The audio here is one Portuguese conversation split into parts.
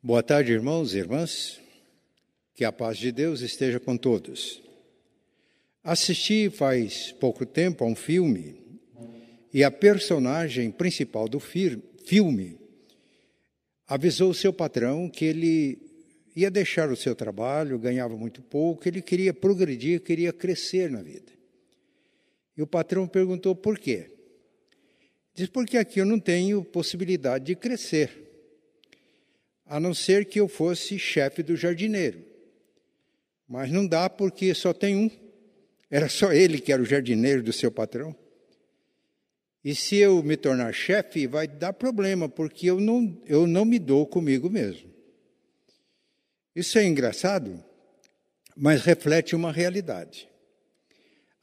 Boa tarde, irmãos e irmãs. Que a paz de Deus esteja com todos. Assisti faz pouco tempo a um filme e a personagem principal do filme avisou seu patrão que ele ia deixar o seu trabalho, ganhava muito pouco, ele queria progredir, queria crescer na vida. E o patrão perguntou por quê? Diz, porque aqui eu não tenho possibilidade de crescer a não ser que eu fosse chefe do jardineiro. Mas não dá porque só tem um. Era só ele que era o jardineiro do seu patrão. E se eu me tornar chefe, vai dar problema, porque eu não, eu não me dou comigo mesmo. Isso é engraçado, mas reflete uma realidade.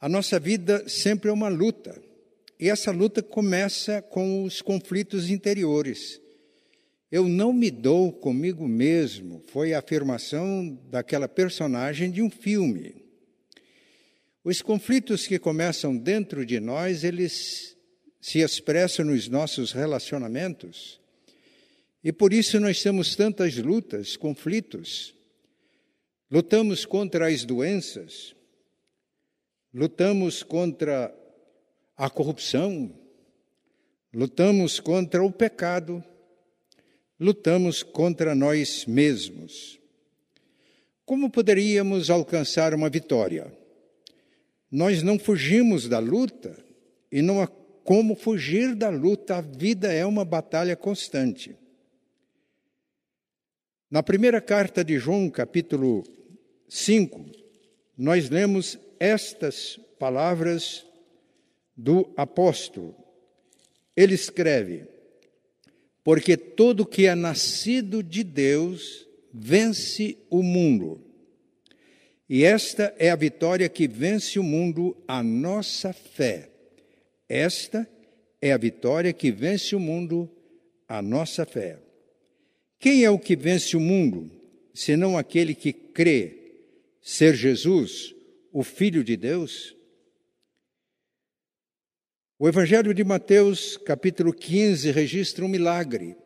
A nossa vida sempre é uma luta. E essa luta começa com os conflitos interiores. Eu não me dou comigo mesmo, foi a afirmação daquela personagem de um filme. Os conflitos que começam dentro de nós, eles se expressam nos nossos relacionamentos. E por isso nós temos tantas lutas, conflitos. Lutamos contra as doenças, lutamos contra a corrupção, lutamos contra o pecado lutamos contra nós mesmos. Como poderíamos alcançar uma vitória? Nós não fugimos da luta e não há como fugir da luta, a vida é uma batalha constante. Na primeira carta de João, capítulo 5, nós lemos estas palavras do apóstolo. Ele escreve: porque todo que é nascido de Deus vence o mundo. E esta é a vitória que vence o mundo, a nossa fé. Esta é a vitória que vence o mundo, a nossa fé. Quem é o que vence o mundo, senão aquele que crê ser Jesus, o Filho de Deus? O Evangelho de Mateus, capítulo 15, registra um milagre.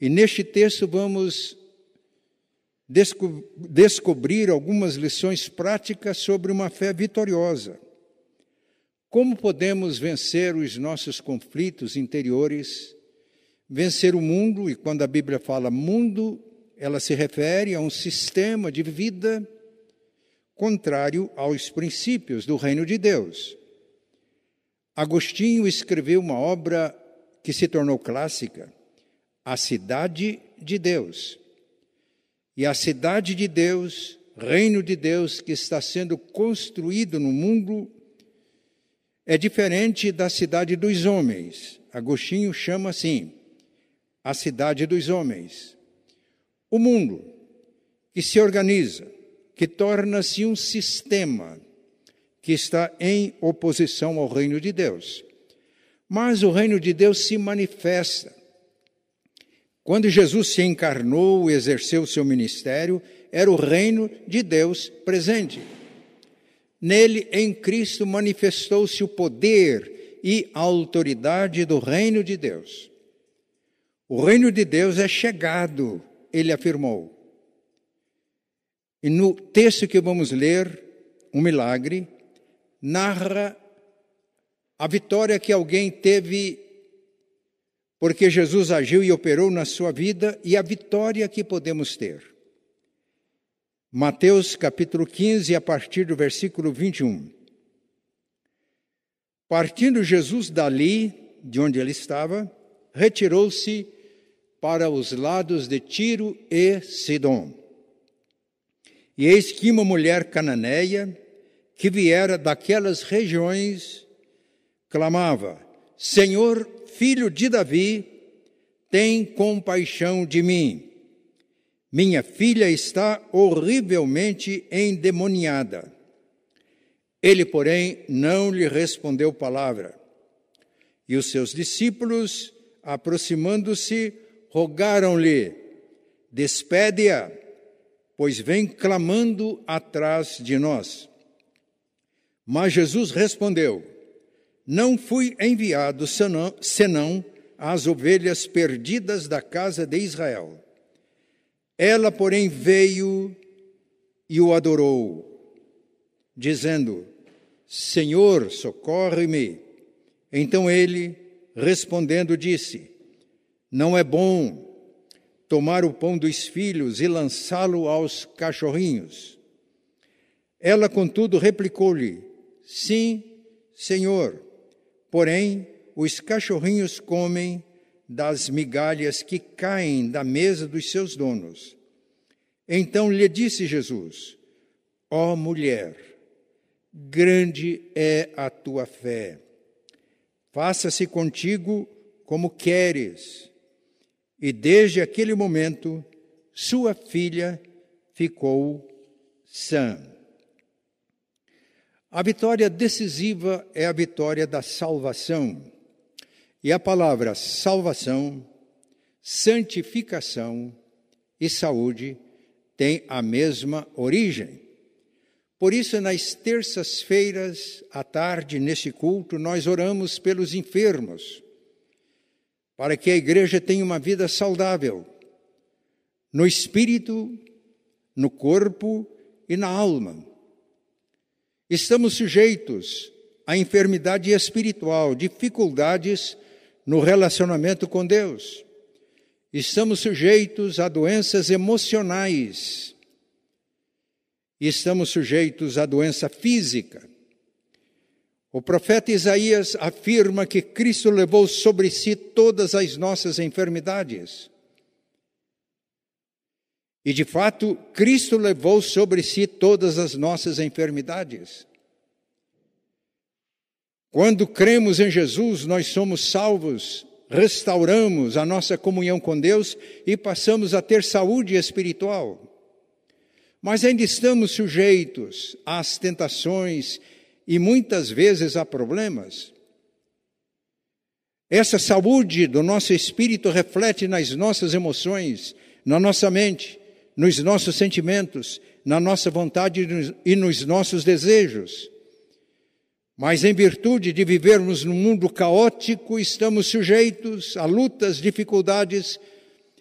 E neste texto vamos desco descobrir algumas lições práticas sobre uma fé vitoriosa. Como podemos vencer os nossos conflitos interiores, vencer o mundo, e quando a Bíblia fala mundo, ela se refere a um sistema de vida contrário aos princípios do reino de Deus. Agostinho escreveu uma obra que se tornou clássica, A Cidade de Deus. E a cidade de Deus, reino de Deus que está sendo construído no mundo, é diferente da cidade dos homens. Agostinho chama assim, a cidade dos homens. O mundo que se organiza, que torna-se um sistema, que está em oposição ao reino de Deus. Mas o reino de Deus se manifesta. Quando Jesus se encarnou e exerceu o seu ministério, era o reino de Deus presente. Nele, em Cristo, manifestou-se o poder e a autoridade do reino de Deus. O reino de Deus é chegado, ele afirmou. E no texto que vamos ler, um milagre, narra a vitória que alguém teve porque Jesus agiu e operou na sua vida e a vitória que podemos ter. Mateus capítulo 15, a partir do versículo 21. Partindo Jesus dali, de onde ele estava, retirou-se para os lados de Tiro e Sidom. E eis que uma mulher cananeia, que viera daquelas regiões, clamava: Senhor, filho de Davi, tem compaixão de mim. Minha filha está horrivelmente endemoniada. Ele, porém, não lhe respondeu palavra. E os seus discípulos, aproximando-se, rogaram-lhe: Despede-a, pois vem clamando atrás de nós. Mas Jesus respondeu: Não fui enviado senão, senão as ovelhas perdidas da casa de Israel. Ela, porém, veio e o adorou, dizendo: Senhor, socorre-me. Então ele, respondendo, disse: Não é bom tomar o pão dos filhos e lançá-lo aos cachorrinhos. Ela, contudo, replicou-lhe: Sim, Senhor, porém os cachorrinhos comem das migalhas que caem da mesa dos seus donos. Então lhe disse Jesus: Ó oh, mulher, grande é a tua fé. Faça-se contigo como queres. E desde aquele momento, sua filha ficou sã. A vitória decisiva é a vitória da salvação. E a palavra salvação, santificação e saúde têm a mesma origem. Por isso, nas terças-feiras à tarde, neste culto, nós oramos pelos enfermos, para que a igreja tenha uma vida saudável, no espírito, no corpo e na alma. Estamos sujeitos à enfermidade espiritual, dificuldades no relacionamento com Deus. Estamos sujeitos a doenças emocionais estamos sujeitos à doença física. O profeta Isaías afirma que Cristo levou sobre si todas as nossas enfermidades. E de fato, Cristo levou sobre si todas as nossas enfermidades. Quando cremos em Jesus, nós somos salvos, restauramos a nossa comunhão com Deus e passamos a ter saúde espiritual. Mas ainda estamos sujeitos às tentações e muitas vezes a problemas. Essa saúde do nosso espírito reflete nas nossas emoções, na nossa mente, nos nossos sentimentos, na nossa vontade e nos nossos desejos. Mas em virtude de vivermos num mundo caótico, estamos sujeitos a lutas, dificuldades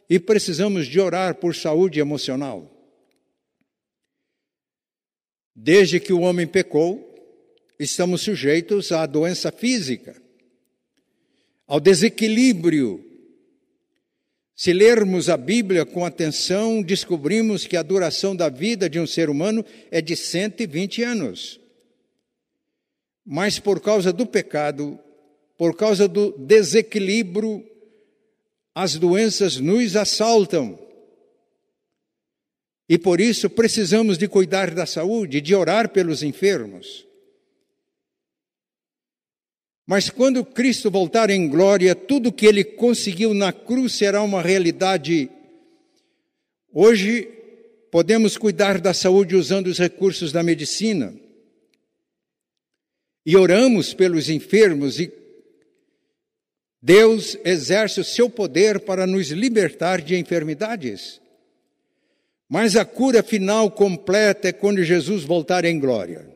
e precisamos de orar por saúde emocional. Desde que o homem pecou, estamos sujeitos à doença física, ao desequilíbrio. Se lermos a Bíblia com atenção, descobrimos que a duração da vida de um ser humano é de 120 anos. Mas por causa do pecado, por causa do desequilíbrio, as doenças nos assaltam. E por isso precisamos de cuidar da saúde, de orar pelos enfermos. Mas quando Cristo voltar em glória, tudo que ele conseguiu na cruz será uma realidade. Hoje podemos cuidar da saúde usando os recursos da medicina. E oramos pelos enfermos e Deus exerce o seu poder para nos libertar de enfermidades. Mas a cura final completa é quando Jesus voltar em glória.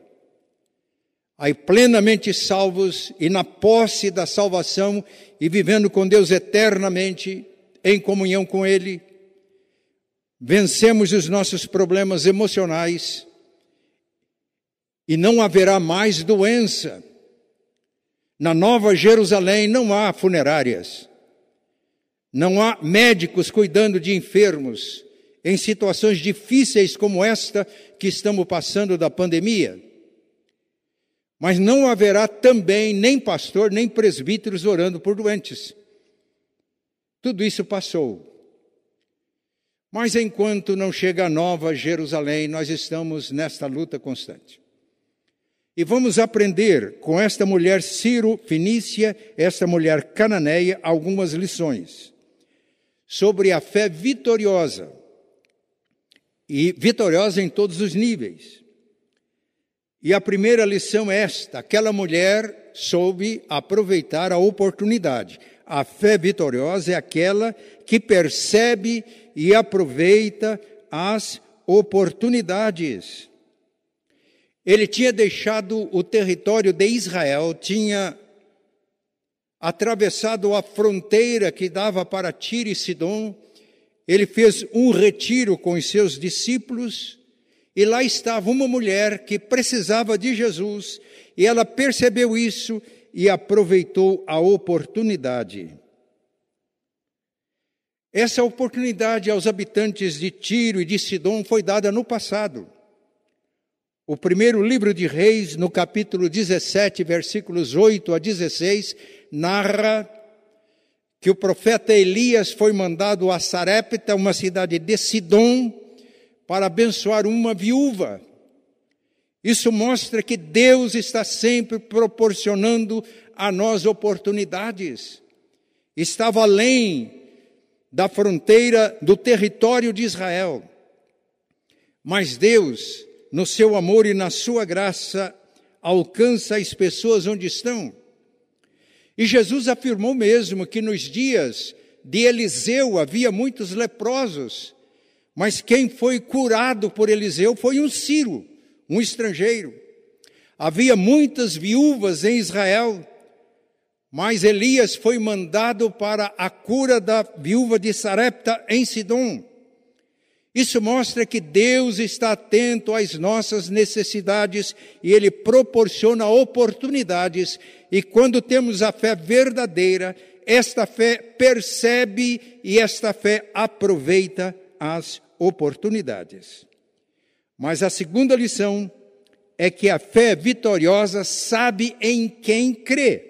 Aí plenamente salvos e na posse da salvação e vivendo com Deus eternamente em comunhão com Ele, vencemos os nossos problemas emocionais e não haverá mais doença. Na Nova Jerusalém não há funerárias, não há médicos cuidando de enfermos, em situações difíceis como esta que estamos passando da pandemia. Mas não haverá também nem pastor, nem presbíteros orando por doentes. Tudo isso passou. Mas enquanto não chega a nova Jerusalém, nós estamos nesta luta constante. E vamos aprender com esta mulher Ciro Finícia, esta mulher cananeia, algumas lições sobre a fé vitoriosa e vitoriosa em todos os níveis. E a primeira lição é esta: aquela mulher soube aproveitar a oportunidade. A fé vitoriosa é aquela que percebe e aproveita as oportunidades. Ele tinha deixado o território de Israel, tinha atravessado a fronteira que dava para Tiro e Sidom, ele fez um retiro com os seus discípulos e lá estava uma mulher que precisava de Jesus e ela percebeu isso e aproveitou a oportunidade. Essa oportunidade aos habitantes de Tiro e de Sidom foi dada no passado. O primeiro livro de Reis, no capítulo 17, versículos 8 a 16, narra que o profeta Elias foi mandado a Sarepta, uma cidade de Sidom, para abençoar uma viúva. Isso mostra que Deus está sempre proporcionando a nós oportunidades. Estava além da fronteira do território de Israel. Mas Deus, no seu amor e na sua graça, alcança as pessoas onde estão. E Jesus afirmou mesmo que nos dias de Eliseu havia muitos leprosos, mas quem foi curado por Eliseu foi um Ciro, um estrangeiro. Havia muitas viúvas em Israel, mas Elias foi mandado para a cura da viúva de Sarepta em Sidom. Isso mostra que Deus está atento às nossas necessidades e Ele proporciona oportunidades. E quando temos a fé verdadeira, esta fé percebe e esta fé aproveita as oportunidades. Mas a segunda lição é que a fé vitoriosa sabe em quem crê.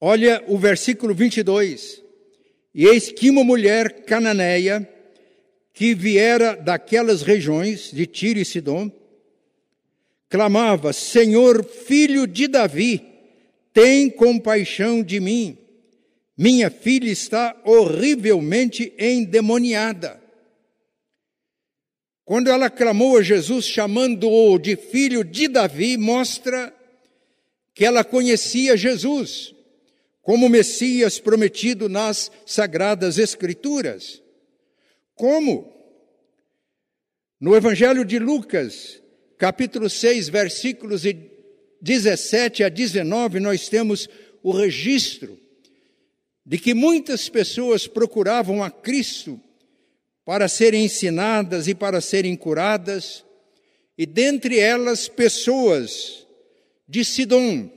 Olha o versículo 22. E eis que uma mulher cananeia, que viera daquelas regiões de Tiro e Sidom, clamava: Senhor, filho de Davi, tem compaixão de mim. Minha filha está horrivelmente endemoniada. Quando ela clamou a Jesus, chamando-o de filho de Davi, mostra que ela conhecia Jesus como Messias prometido nas Sagradas Escrituras. Como? No Evangelho de Lucas, capítulo 6, versículos 17 a 19, nós temos o registro de que muitas pessoas procuravam a Cristo para serem ensinadas e para serem curadas, e dentre elas pessoas de Sidom,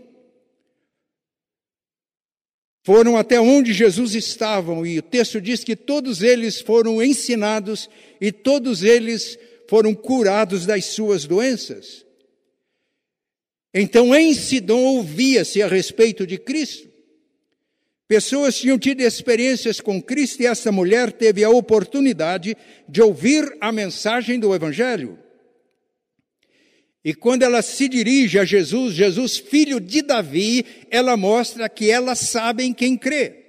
foram até onde Jesus estava, e o texto diz que todos eles foram ensinados e todos eles foram curados das suas doenças. Então, em Sidom ouvia-se a respeito de Cristo. Pessoas tinham tido experiências com Cristo e essa mulher teve a oportunidade de ouvir a mensagem do Evangelho. E quando ela se dirige a Jesus, Jesus, filho de Davi, ela mostra que ela sabe em quem crê.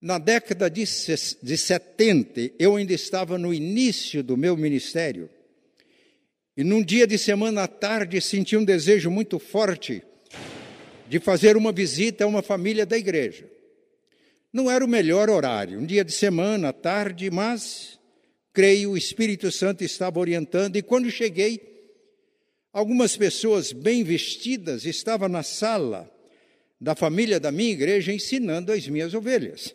Na década de 70, eu ainda estava no início do meu ministério. E num dia de semana à tarde senti um desejo muito forte de fazer uma visita a uma família da igreja. Não era o melhor horário, um dia de semana tarde, mas creio, o Espírito Santo estava orientando, e quando cheguei, algumas pessoas bem vestidas estavam na sala da família da minha igreja ensinando as minhas ovelhas.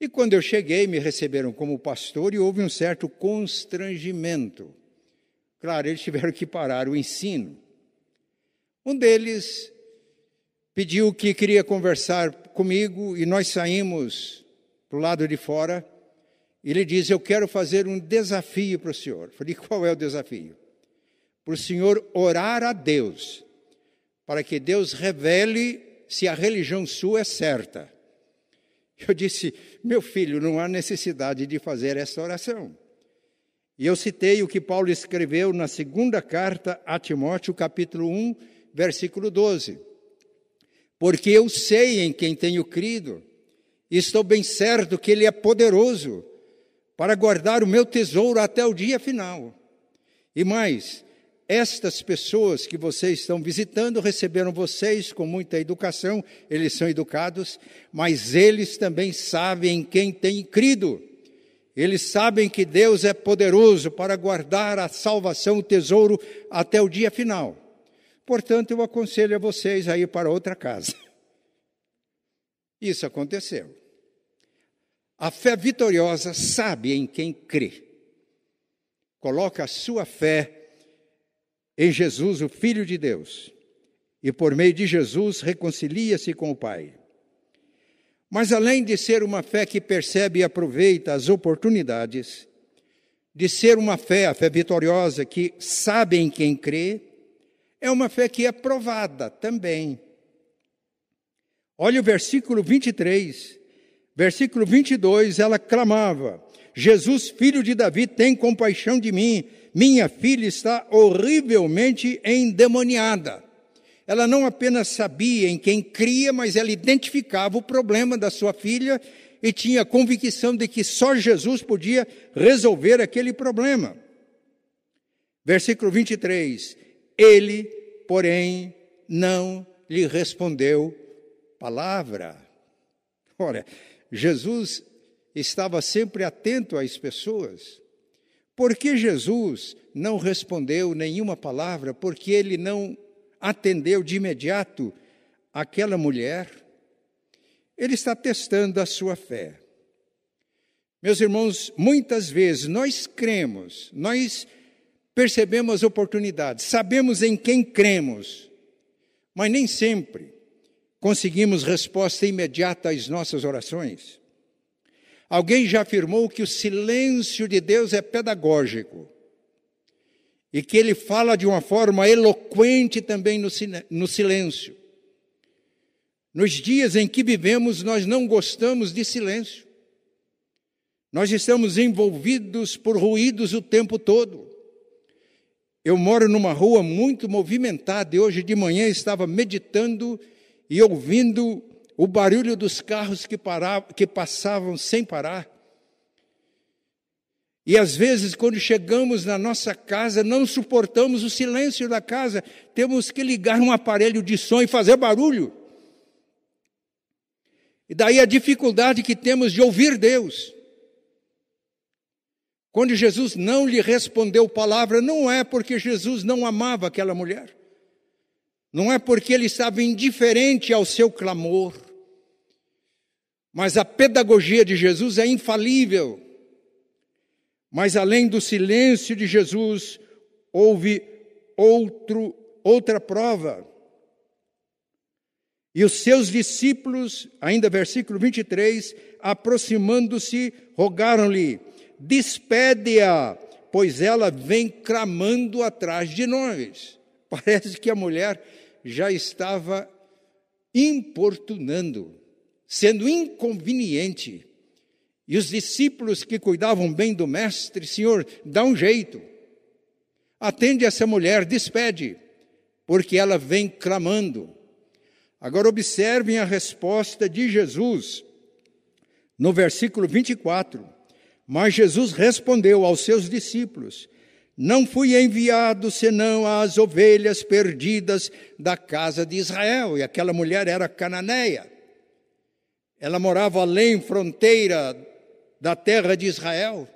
E quando eu cheguei, me receberam como pastor e houve um certo constrangimento. Claro, eles tiveram que parar o ensino. Um deles pediu que queria conversar comigo e nós saímos para o lado de fora ele diz: Eu quero fazer um desafio para o senhor. falei: Qual é o desafio? Para o senhor orar a Deus, para que Deus revele se a religião sua é certa. Eu disse: Meu filho, não há necessidade de fazer essa oração. E eu citei o que Paulo escreveu na segunda carta a Timóteo, capítulo 1, versículo 12. Porque eu sei em quem tenho crido, e estou bem certo que Ele é poderoso para guardar o meu tesouro até o dia final. E mais, estas pessoas que vocês estão visitando receberam vocês com muita educação, eles são educados, mas eles também sabem em quem têm crido. Eles sabem que Deus é poderoso para guardar a salvação, o tesouro, até o dia final. Portanto, eu aconselho a vocês a ir para outra casa. Isso aconteceu. A fé vitoriosa sabe em quem crê. Coloca a sua fé em Jesus, o Filho de Deus, e por meio de Jesus reconcilia-se com o Pai. Mas além de ser uma fé que percebe e aproveita as oportunidades, de ser uma fé, a fé vitoriosa, que sabe em quem crê, é uma fé que é provada também. Olha o versículo 23. Versículo 22, ela clamava: Jesus, filho de Davi, tem compaixão de mim. Minha filha está horrivelmente endemoniada. Ela não apenas sabia em quem cria, mas ela identificava o problema da sua filha e tinha convicção de que só Jesus podia resolver aquele problema. Versículo 23: Ele, porém, não lhe respondeu palavra. Ora, Jesus estava sempre atento às pessoas. Por que Jesus não respondeu nenhuma palavra? Porque ele não atendeu de imediato aquela mulher? Ele está testando a sua fé. Meus irmãos, muitas vezes nós cremos, nós percebemos oportunidades, sabemos em quem cremos, mas nem sempre conseguimos resposta imediata às nossas orações. Alguém já afirmou que o silêncio de Deus é pedagógico e que ele fala de uma forma eloquente também no, silêncio. Nos dias em que vivemos, nós não gostamos de silêncio. Nós estamos envolvidos por ruídos o tempo todo. Eu moro numa rua muito movimentada e hoje de manhã estava meditando e ouvindo o barulho dos carros que, paravam, que passavam sem parar. E às vezes, quando chegamos na nossa casa, não suportamos o silêncio da casa, temos que ligar um aparelho de som e fazer barulho. E daí a dificuldade que temos de ouvir Deus. Quando Jesus não lhe respondeu palavra, não é porque Jesus não amava aquela mulher. Não é porque ele estava indiferente ao seu clamor. Mas a pedagogia de Jesus é infalível. Mas além do silêncio de Jesus, houve outro, outra prova. E os seus discípulos, ainda versículo 23, aproximando-se, rogaram-lhe: despede-a, pois ela vem clamando atrás de nós. Parece que a mulher já estava importunando, sendo inconveniente. E os discípulos que cuidavam bem do mestre, Senhor, dá um jeito. Atende essa mulher, despede, porque ela vem clamando. Agora observem a resposta de Jesus no versículo 24. Mas Jesus respondeu aos seus discípulos: Não fui enviado senão às ovelhas perdidas da casa de Israel. E aquela mulher era cananeia. Ela morava além fronteira da terra de Israel.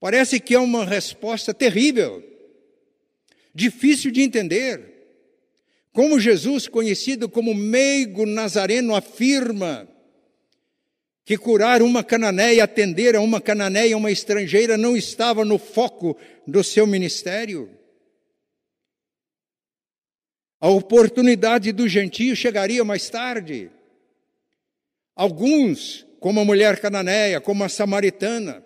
Parece que é uma resposta terrível, difícil de entender. Como Jesus, conhecido como meigo nazareno, afirma que curar uma cananeia, atender a uma cananeia, uma estrangeira, não estava no foco do seu ministério. A oportunidade do gentio chegaria mais tarde. Alguns, como a mulher cananeia, como a samaritana,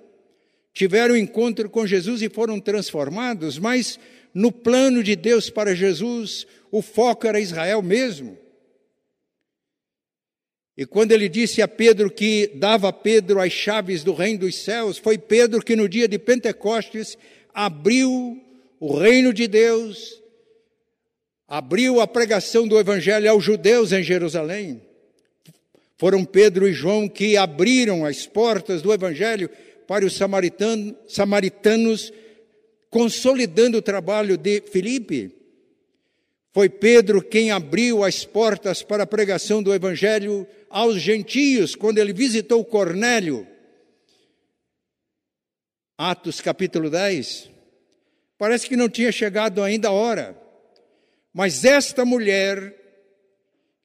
tiveram encontro com Jesus e foram transformados, mas no plano de Deus para Jesus, o foco era Israel mesmo. E quando ele disse a Pedro que dava a Pedro as chaves do reino dos céus, foi Pedro que no dia de Pentecostes abriu o reino de Deus, abriu a pregação do evangelho aos judeus em Jerusalém. Foram Pedro e João que abriram as portas do evangelho para os samaritanos, samaritanos consolidando o trabalho de Filipe. Foi Pedro quem abriu as portas para a pregação do Evangelho aos gentios, quando ele visitou Cornélio. Atos capítulo 10. Parece que não tinha chegado ainda a hora. Mas esta mulher,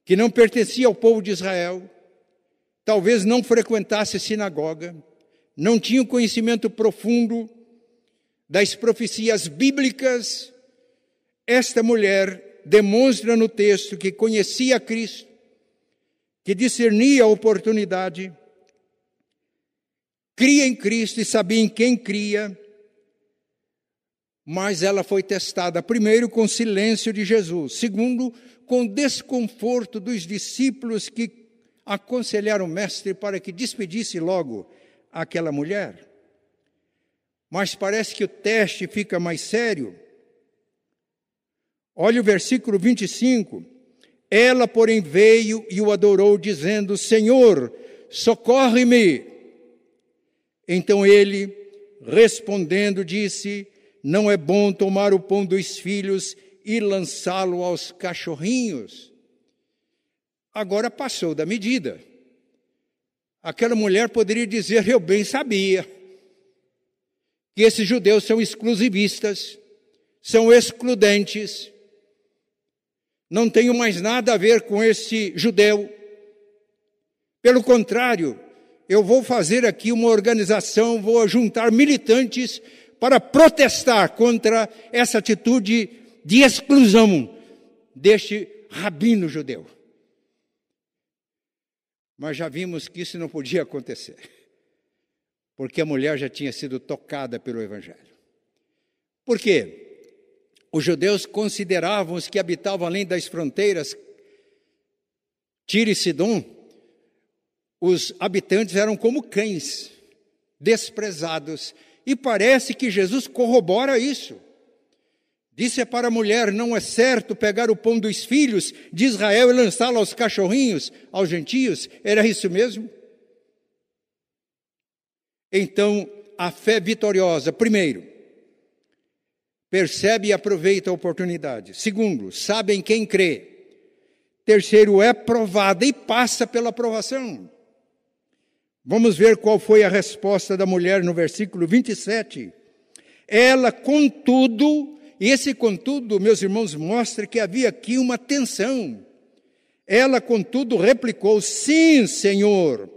que não pertencia ao povo de Israel, talvez não frequentasse sinagoga, não tinha um conhecimento profundo das profecias bíblicas, esta mulher demonstra no texto que conhecia Cristo, que discernia a oportunidade, cria em Cristo e sabia em quem cria, mas ela foi testada, primeiro, com silêncio de Jesus, segundo, com desconforto dos discípulos que aconselharam o Mestre para que despedisse logo aquela mulher. Mas parece que o teste fica mais sério. Olha o versículo 25. Ela, porém, veio e o adorou, dizendo: Senhor, socorre-me. Então ele, respondendo, disse: Não é bom tomar o pão dos filhos e lançá-lo aos cachorrinhos. Agora passou da medida. Aquela mulher poderia dizer: Eu bem sabia que esses judeus são exclusivistas, são excludentes, não tenho mais nada a ver com esse judeu. Pelo contrário, eu vou fazer aqui uma organização, vou juntar militantes para protestar contra essa atitude de exclusão deste rabino judeu. Mas já vimos que isso não podia acontecer, porque a mulher já tinha sido tocada pelo Evangelho. Por quê? Os judeus consideravam os que habitavam além das fronteiras, Tiro e Sidom, os habitantes eram como cães, desprezados. E parece que Jesus corrobora isso. Disse para a mulher: Não é certo pegar o pão dos filhos de Israel e lançá-lo aos cachorrinhos, aos gentios. Era isso mesmo? Então, a fé vitoriosa, primeiro, percebe e aproveita a oportunidade. Segundo, sabe em quem crê. Terceiro, é provada e passa pela aprovação. Vamos ver qual foi a resposta da mulher no versículo 27. Ela, contudo, e esse contudo, meus irmãos, mostra que havia aqui uma tensão. Ela, contudo, replicou: Sim, Senhor.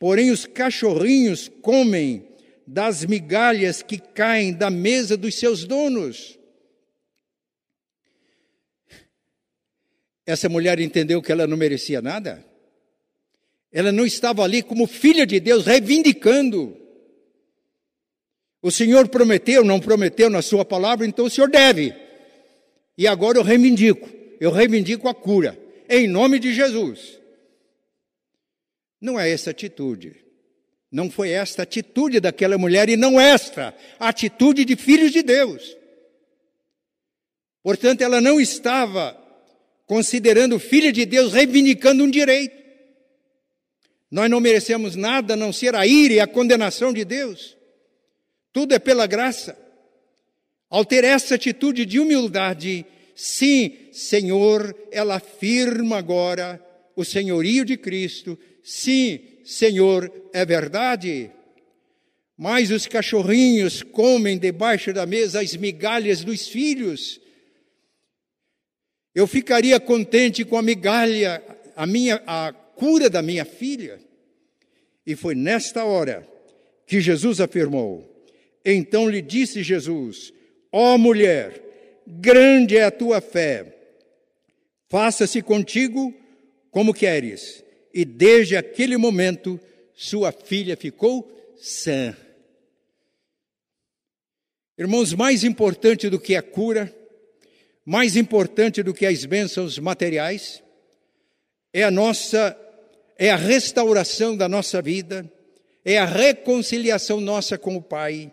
Porém, os cachorrinhos comem das migalhas que caem da mesa dos seus donos. Essa mulher entendeu que ela não merecia nada? Ela não estava ali como filha de Deus, reivindicando. O Senhor prometeu, não prometeu na Sua palavra, então o Senhor deve. E agora eu reivindico, eu reivindico a cura, em nome de Jesus. Não é essa atitude. Não foi esta a atitude daquela mulher e não esta a atitude de filhos de Deus. Portanto, ela não estava considerando filha de Deus reivindicando um direito. Nós não merecemos nada a não ser a ira e a condenação de Deus. Tudo é pela graça. Ao ter essa atitude de humildade, sim, Senhor, ela afirma agora o senhorio de Cristo. Sim, Senhor, é verdade. Mas os cachorrinhos comem debaixo da mesa as migalhas dos filhos. Eu ficaria contente com a migalha, a minha a cura da minha filha. E foi nesta hora que Jesus afirmou: Então lhe disse Jesus: Ó oh, mulher, grande é a tua fé. Faça-se contigo como queres e desde aquele momento sua filha ficou sã. Irmãos, mais importante do que a cura, mais importante do que as bênçãos materiais, é a nossa, é a restauração da nossa vida, é a reconciliação nossa com o Pai.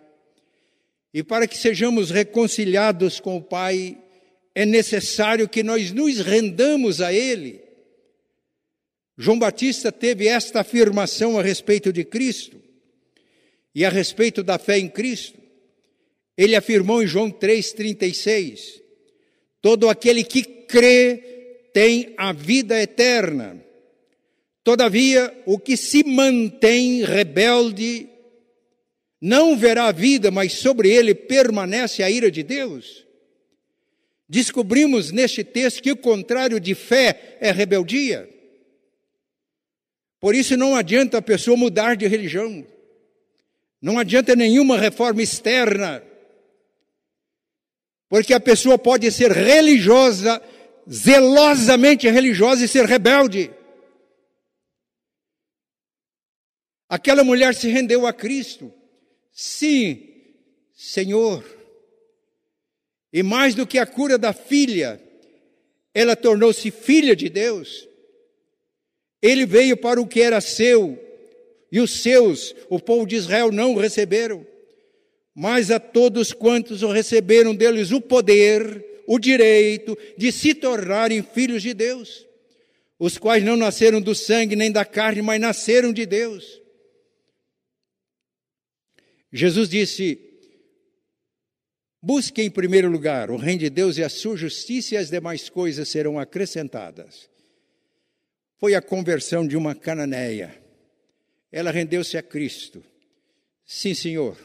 E para que sejamos reconciliados com o Pai, é necessário que nós nos rendamos a Ele João Batista teve esta afirmação a respeito de Cristo e a respeito da fé em Cristo. Ele afirmou em João 3,36: Todo aquele que crê tem a vida eterna. Todavia, o que se mantém rebelde não verá a vida, mas sobre ele permanece a ira de Deus. Descobrimos neste texto que o contrário de fé é rebeldia. Por isso não adianta a pessoa mudar de religião. Não adianta nenhuma reforma externa. Porque a pessoa pode ser religiosa, zelosamente religiosa e ser rebelde. Aquela mulher se rendeu a Cristo. Sim, Senhor. E mais do que a cura da filha, ela tornou-se filha de Deus. Ele veio para o que era seu, e os seus, o povo de Israel, não o receberam. Mas a todos quantos o receberam deles o poder, o direito de se tornarem filhos de Deus, os quais não nasceram do sangue nem da carne, mas nasceram de Deus. Jesus disse: Busque em primeiro lugar o reino de Deus e a sua justiça, e as demais coisas serão acrescentadas. Foi a conversão de uma cananeia. Ela rendeu-se a Cristo. Sim, Senhor.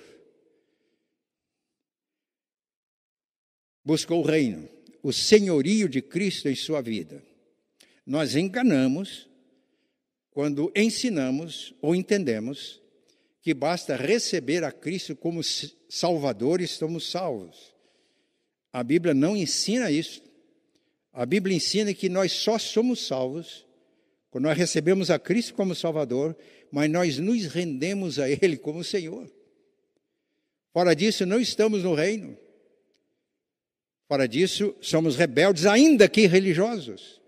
Buscou o reino, o senhorio de Cristo em sua vida. Nós enganamos quando ensinamos ou entendemos que basta receber a Cristo como Salvador e estamos salvos. A Bíblia não ensina isso. A Bíblia ensina que nós só somos salvos quando nós recebemos a Cristo como Salvador, mas nós nos rendemos a Ele como Senhor. Fora disso, não estamos no reino. Fora disso, somos rebeldes, ainda que religiosos.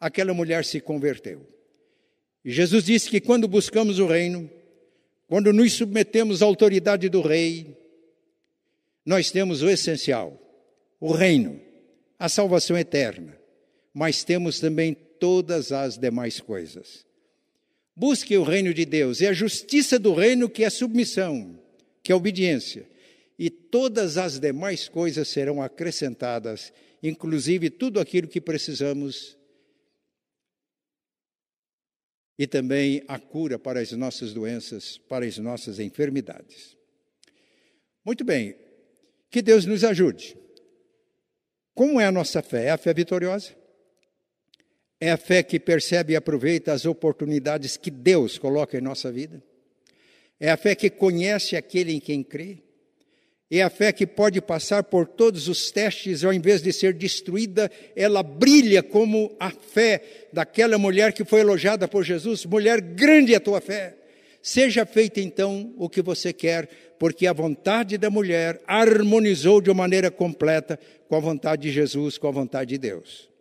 Aquela mulher se converteu. E Jesus disse que quando buscamos o reino, quando nos submetemos à autoridade do rei, nós temos o essencial, o reino, a salvação eterna, mas temos também todas as demais coisas. Busque o reino de Deus e a justiça do reino, que é submissão, que é obediência, e todas as demais coisas serão acrescentadas, inclusive tudo aquilo que precisamos e também a cura para as nossas doenças, para as nossas enfermidades. Muito bem, que Deus nos ajude. Como é a nossa fé? É a fé vitoriosa? É a fé que percebe e aproveita as oportunidades que Deus coloca em nossa vida? É a fé que conhece aquele em quem crê? É a fé que pode passar por todos os testes, ao invés de ser destruída, ela brilha como a fé daquela mulher que foi elogiada por Jesus. Mulher, grande é a tua fé. Seja feita então o que você quer, porque a vontade da mulher harmonizou de uma maneira completa com a vontade de Jesus, com a vontade de Deus.